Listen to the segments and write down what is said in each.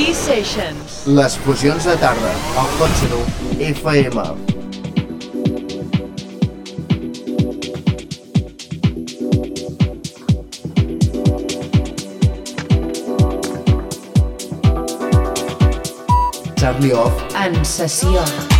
E-Sessions. Les fusions de tarda, al Cotxe FM. Charlie Off En sessió.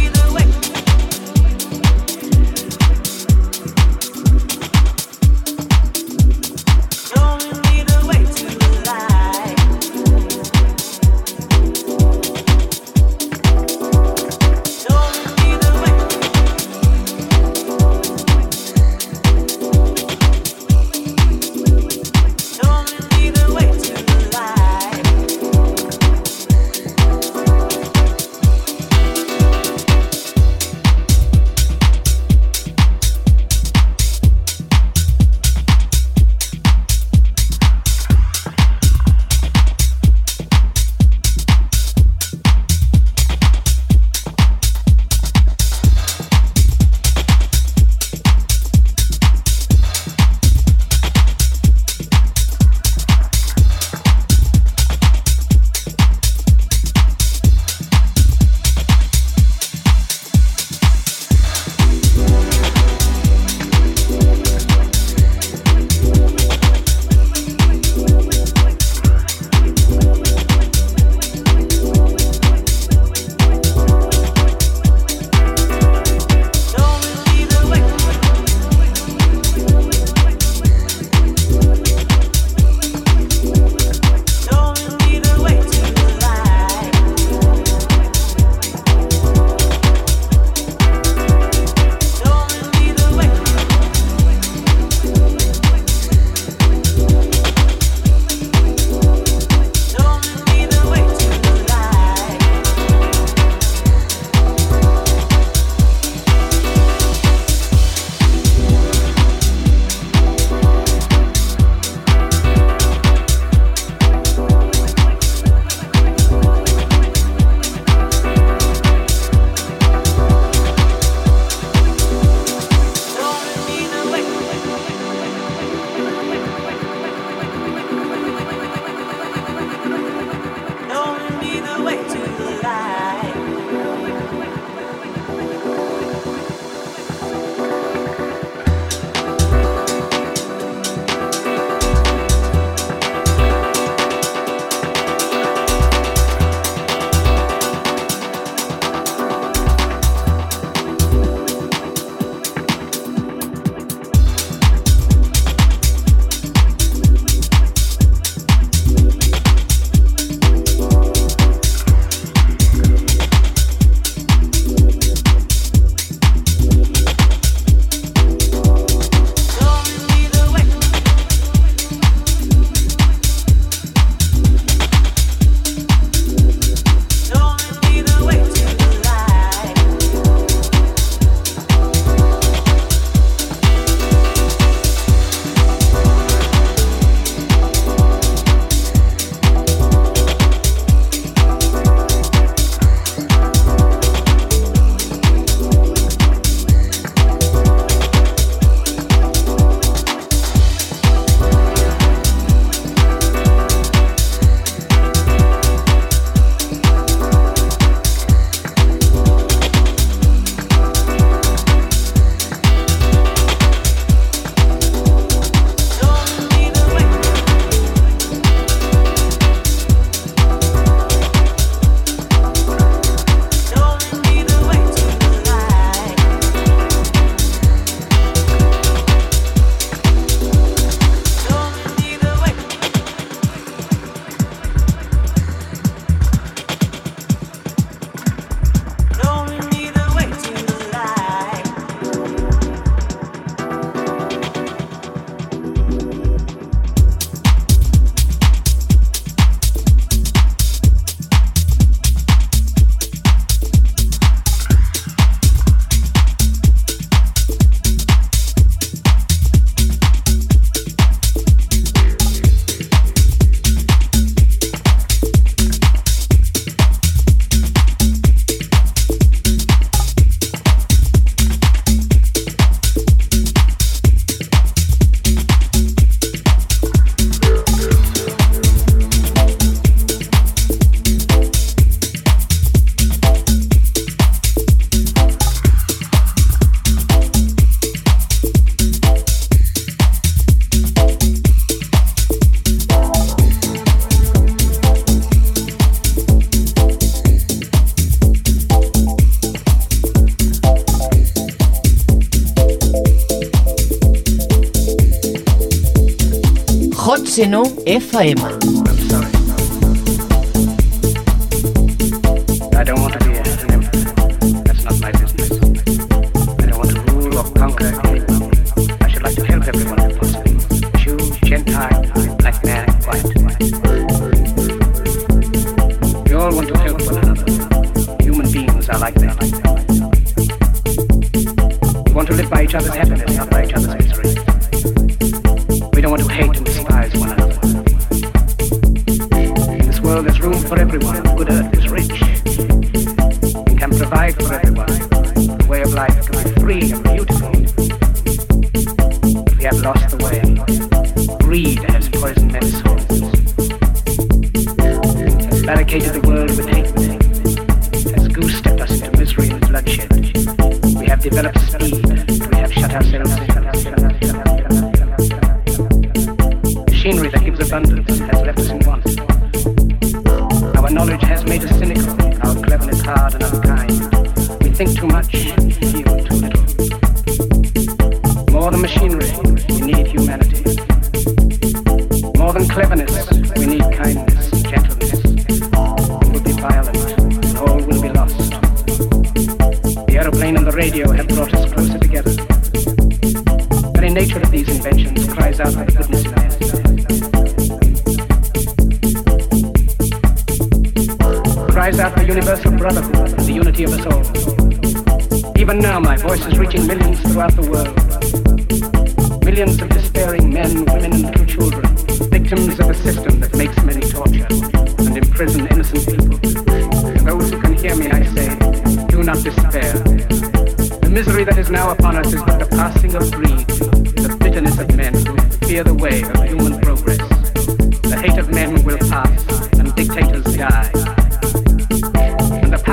FM.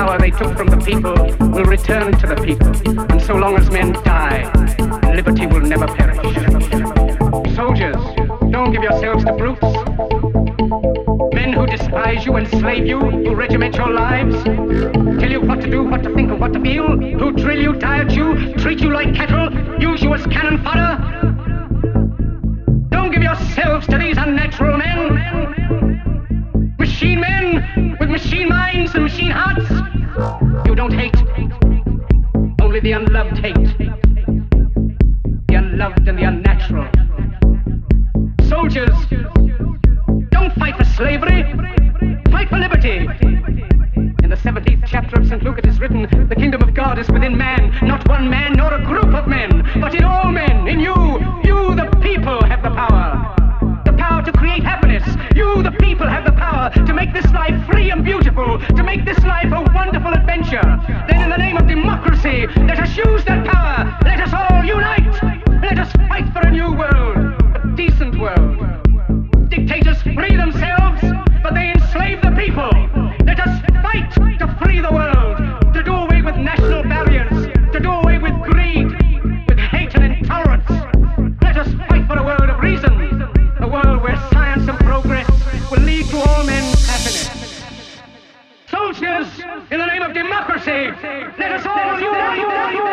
power they took from the people will return to the people. And so long as men die, liberty will never perish. Soldiers, don't give yourselves to brutes. Men who despise you, enslave you, who regiment your lives, tell you what to do, what to think, and what to feel, who drill you, diet you, treat you like cattle, use you as cannon fodder. Don't give yourselves to these unnatural men. Machine men. hate. Only the unloved hate. The unloved and the unnatural. Soldiers, don't fight for slavery. Fight for liberty. In the 17th chapter of St. Luke it is written, The kingdom of God is within man, not one man nor a group of men, but in all men, in you. You, the people, have the power. The power to create happiness people have the power to make this life free and beautiful, to make this life a wonderful adventure, then in the name of democracy, let us use that power. Let us all unite. Let us fight for a new world. democracy. Let us all unite.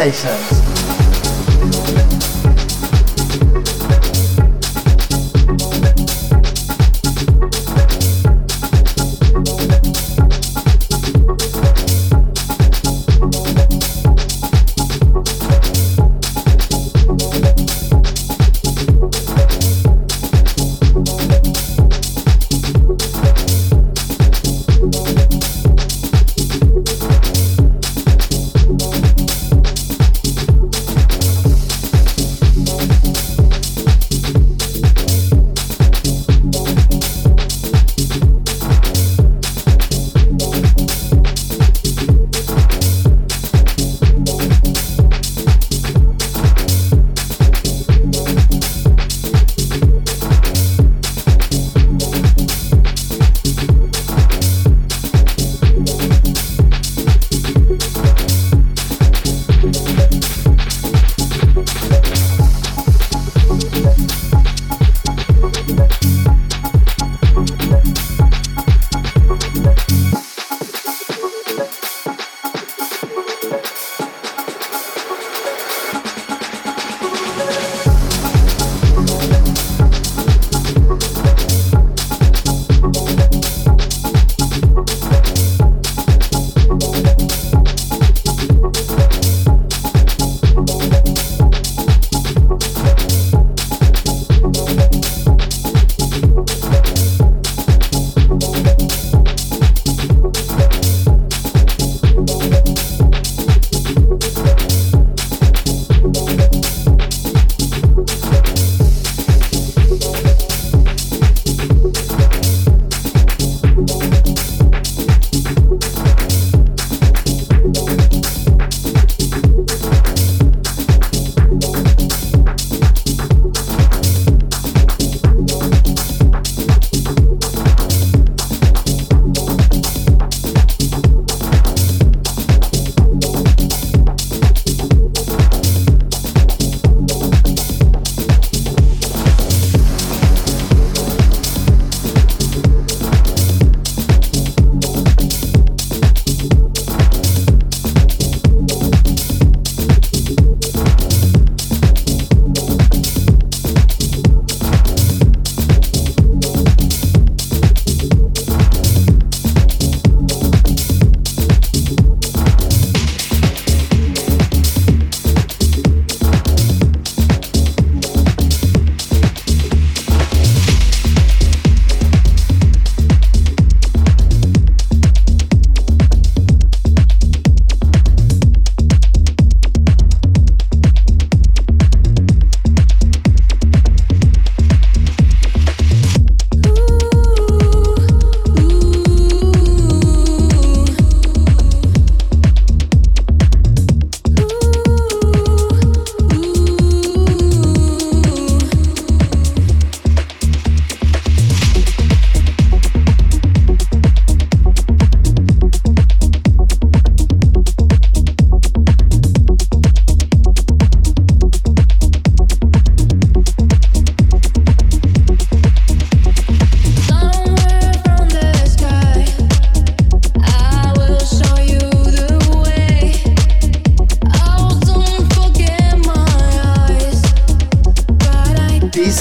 sensations.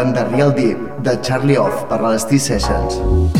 escoltant The Real Deep de Charlie Off per a les T-Sessions.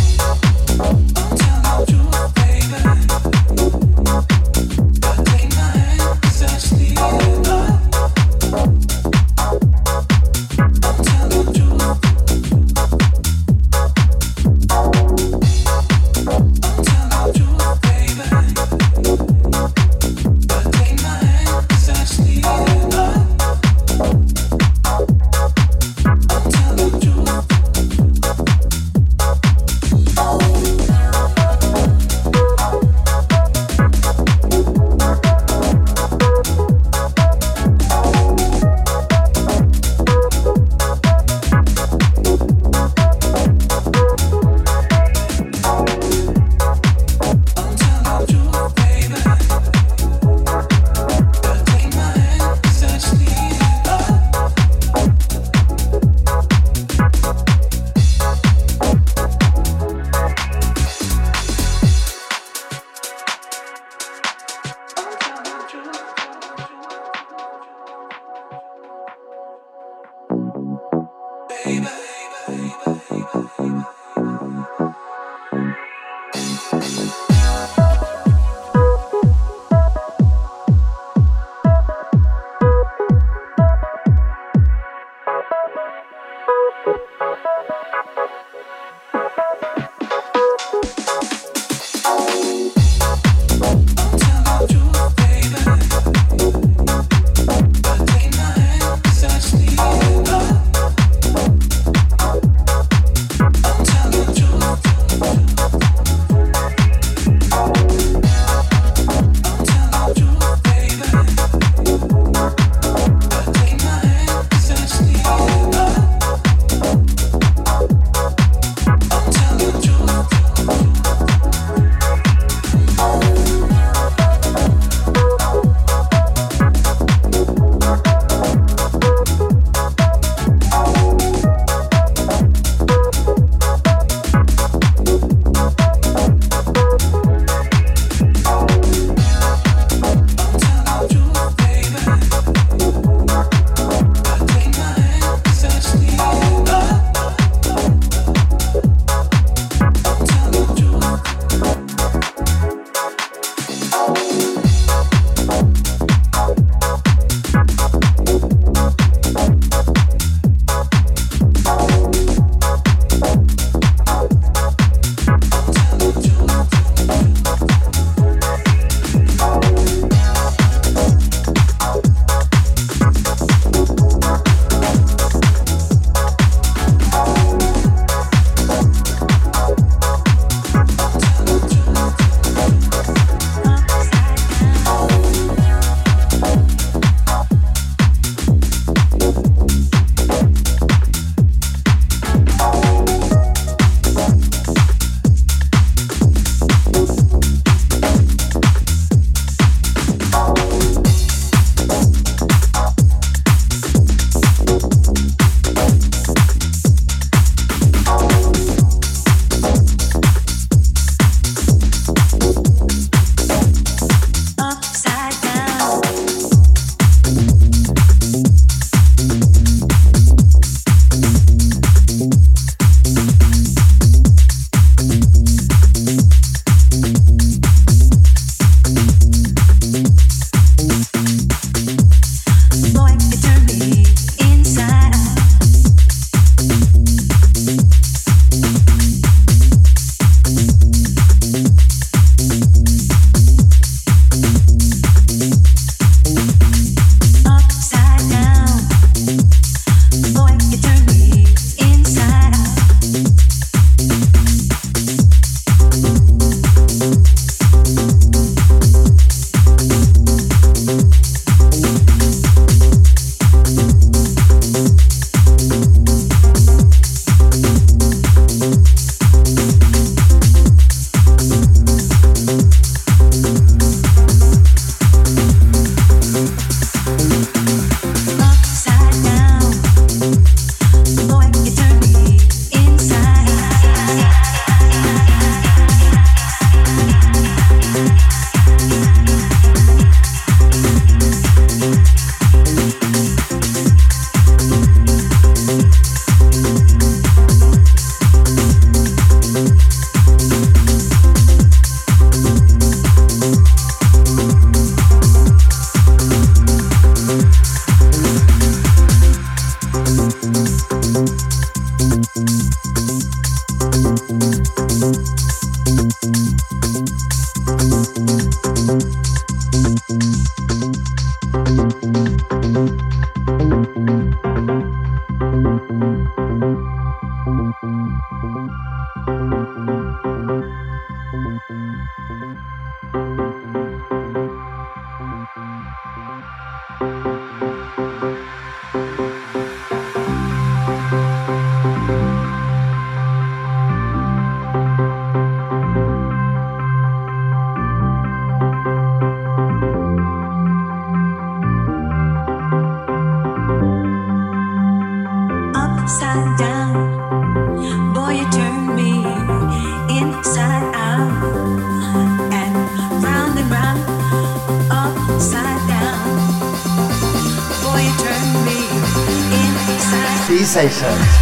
Senão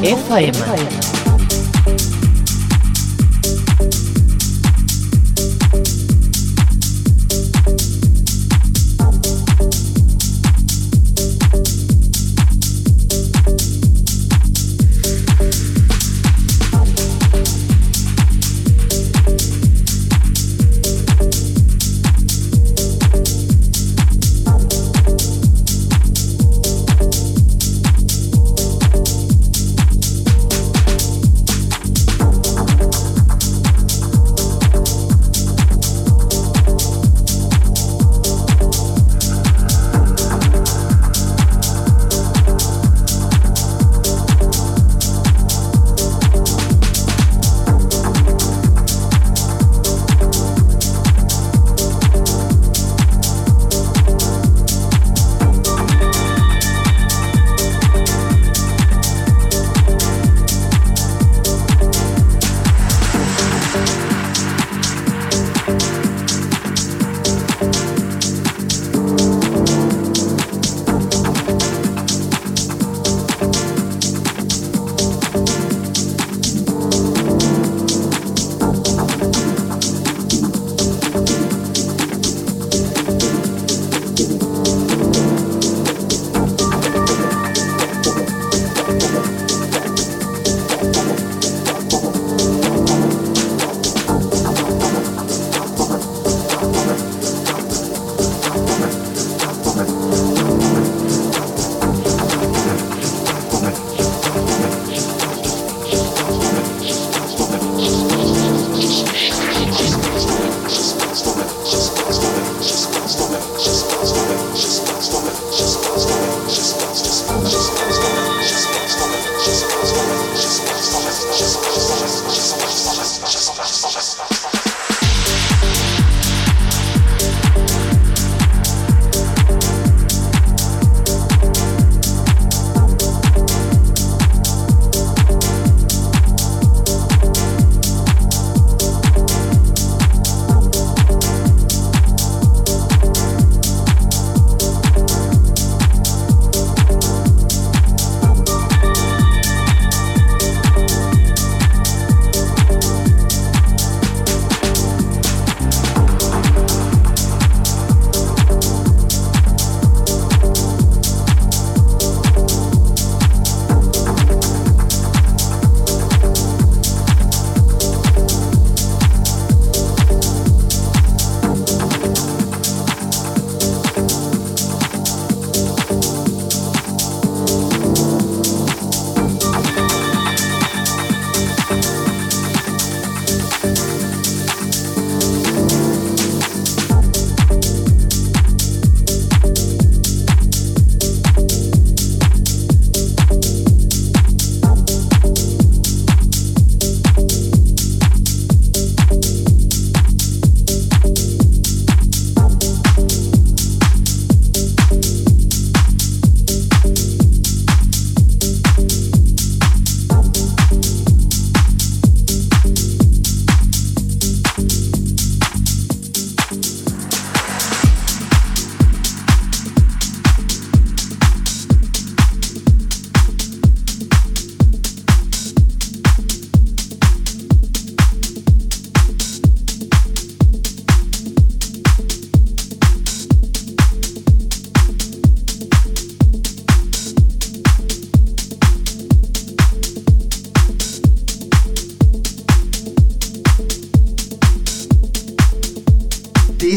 FM.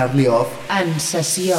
Charlie Off. En sessió.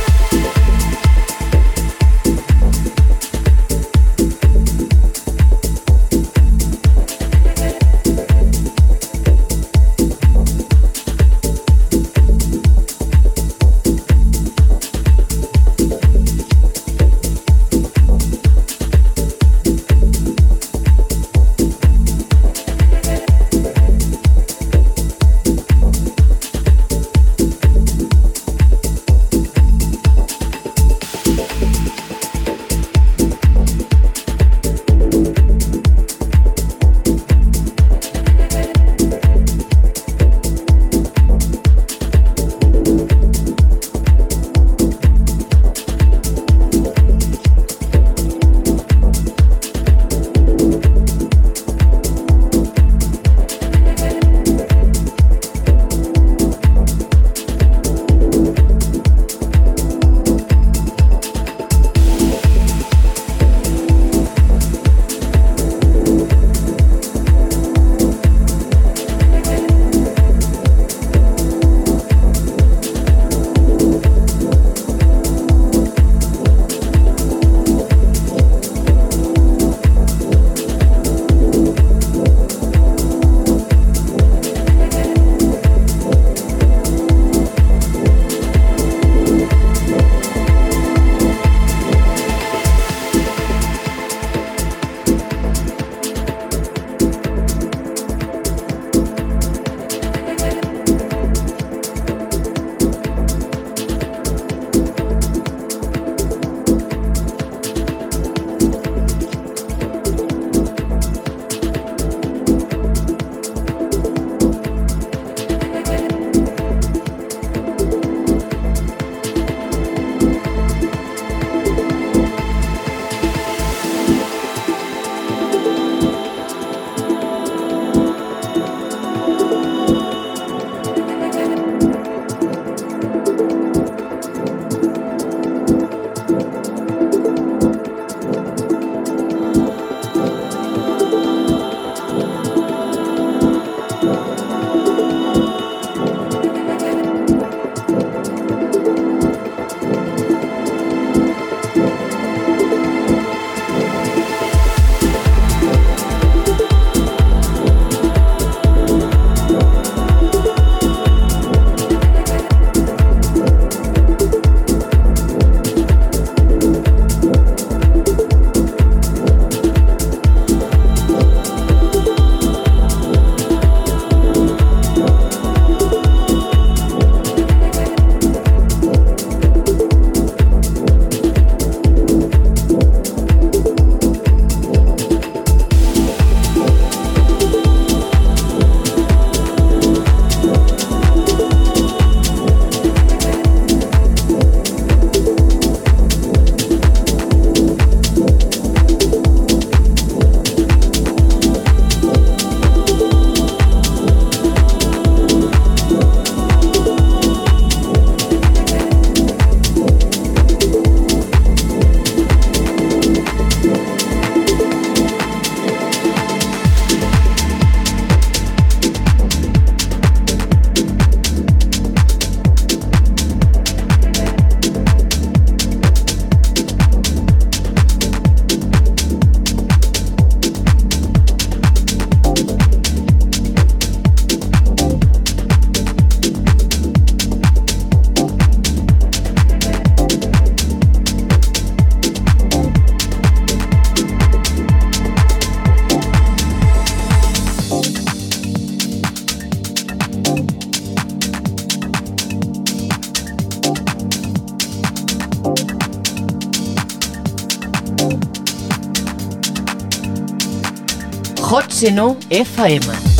Senó FM.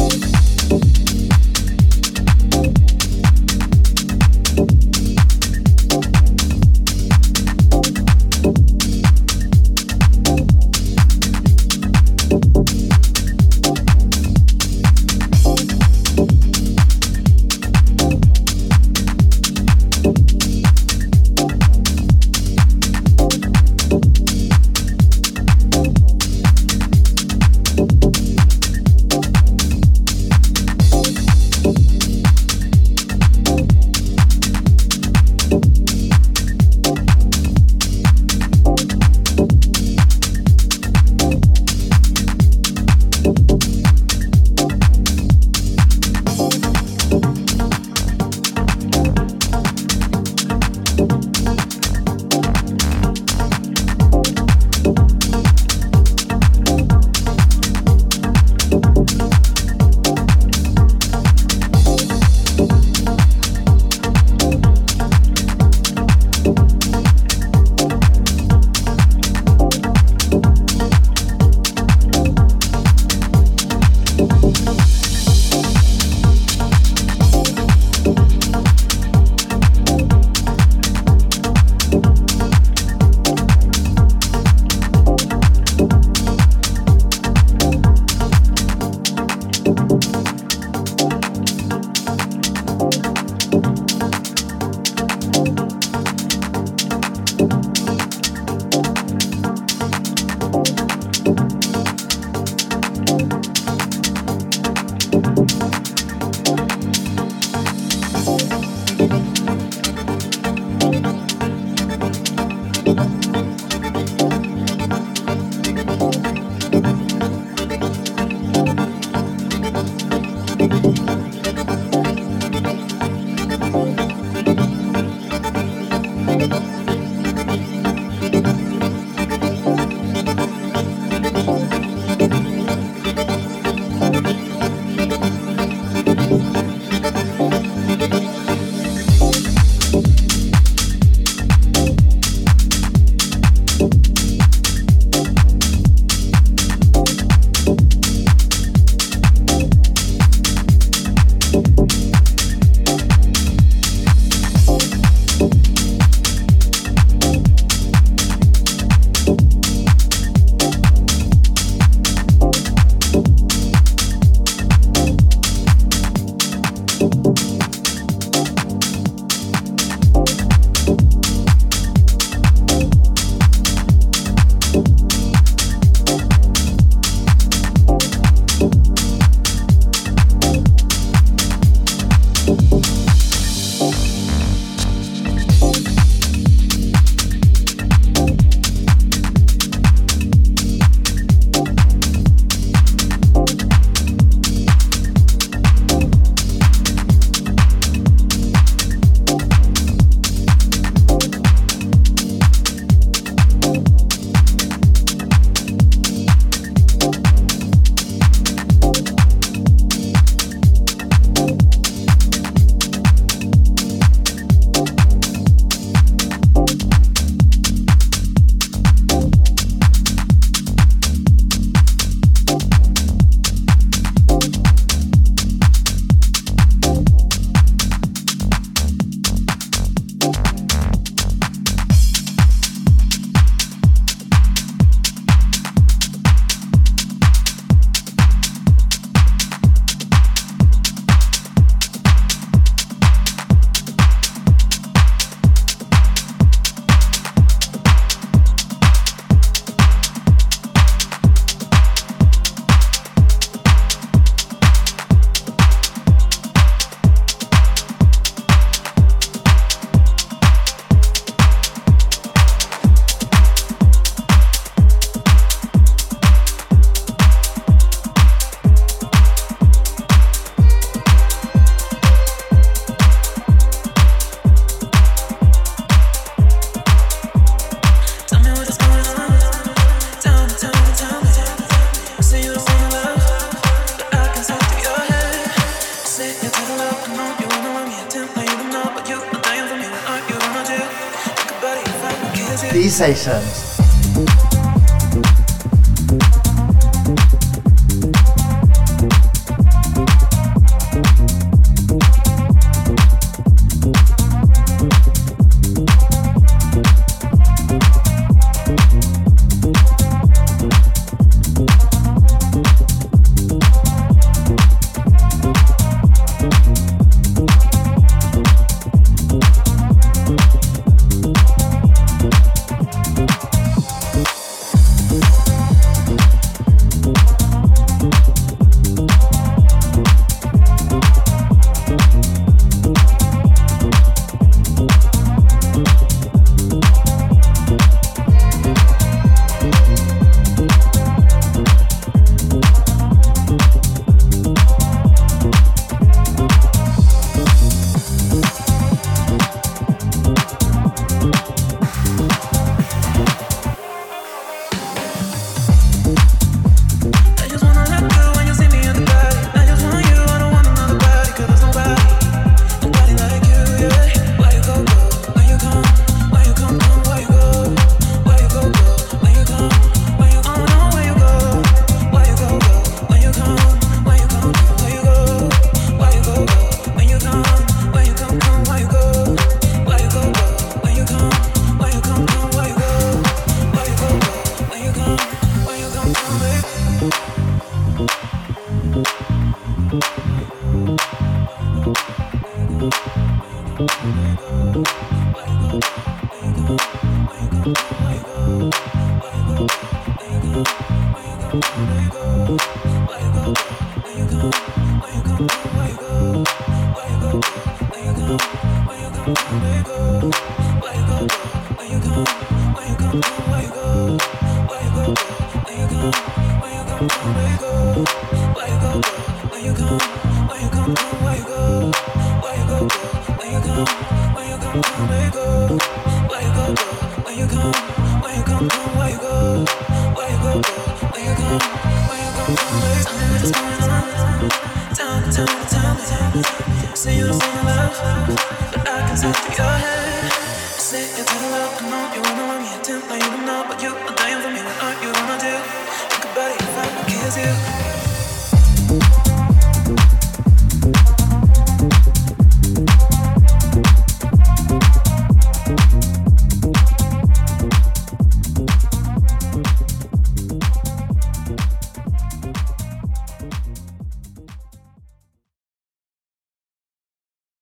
conversation.